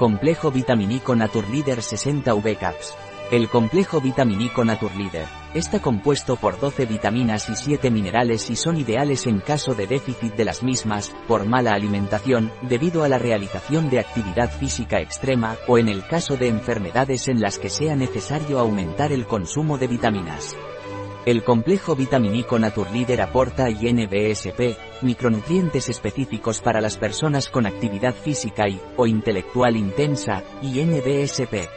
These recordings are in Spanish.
Complejo vitamínico Naturleader 60 V Caps. El complejo vitamínico Naturleader está compuesto por 12 vitaminas y 7 minerales y son ideales en caso de déficit de las mismas, por mala alimentación, debido a la realización de actividad física extrema, o en el caso de enfermedades en las que sea necesario aumentar el consumo de vitaminas. El complejo vitamínico Naturleader aporta INBSP, micronutrientes específicos para las personas con actividad física y, o intelectual intensa, INBSP.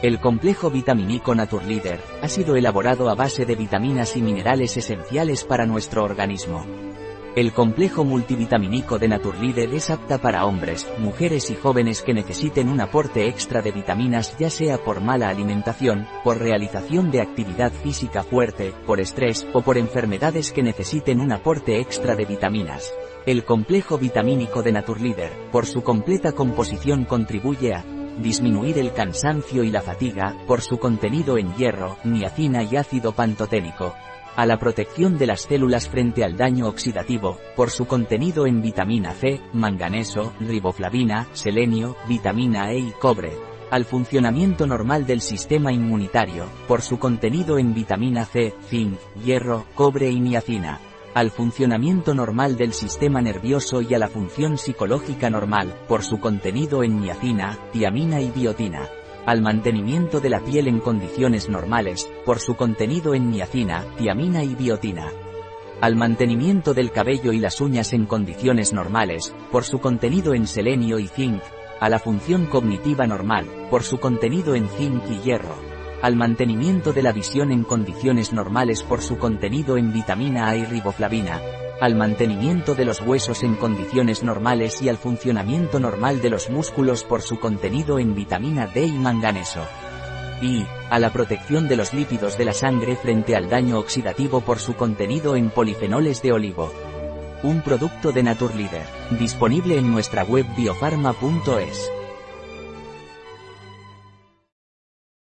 El complejo vitamínico Naturleader ha sido elaborado a base de vitaminas y minerales esenciales para nuestro organismo. El complejo multivitamínico de Naturleader es apta para hombres, mujeres y jóvenes que necesiten un aporte extra de vitaminas ya sea por mala alimentación, por realización de actividad física fuerte, por estrés o por enfermedades que necesiten un aporte extra de vitaminas. El complejo vitamínico de Naturleader, por su completa composición contribuye a disminuir el cansancio y la fatiga, por su contenido en hierro, niacina y ácido pantoténico, a la protección de las células frente al daño oxidativo, por su contenido en vitamina C, manganeso, riboflavina, selenio, vitamina E y cobre, al funcionamiento normal del sistema inmunitario, por su contenido en vitamina C, zinc, hierro, cobre y niacina, al funcionamiento normal del sistema nervioso y a la función psicológica normal, por su contenido en niacina, tiamina y biotina al mantenimiento de la piel en condiciones normales, por su contenido en niacina, tiamina y biotina. Al mantenimiento del cabello y las uñas en condiciones normales, por su contenido en selenio y zinc, a la función cognitiva normal, por su contenido en zinc y hierro. Al mantenimiento de la visión en condiciones normales por su contenido en vitamina A y riboflavina, al mantenimiento de los huesos en condiciones normales y al funcionamiento normal de los músculos por su contenido en vitamina D y manganeso. Y, a la protección de los lípidos de la sangre frente al daño oxidativo por su contenido en polifenoles de olivo. Un producto de Naturleader, disponible en nuestra web biofarma.es.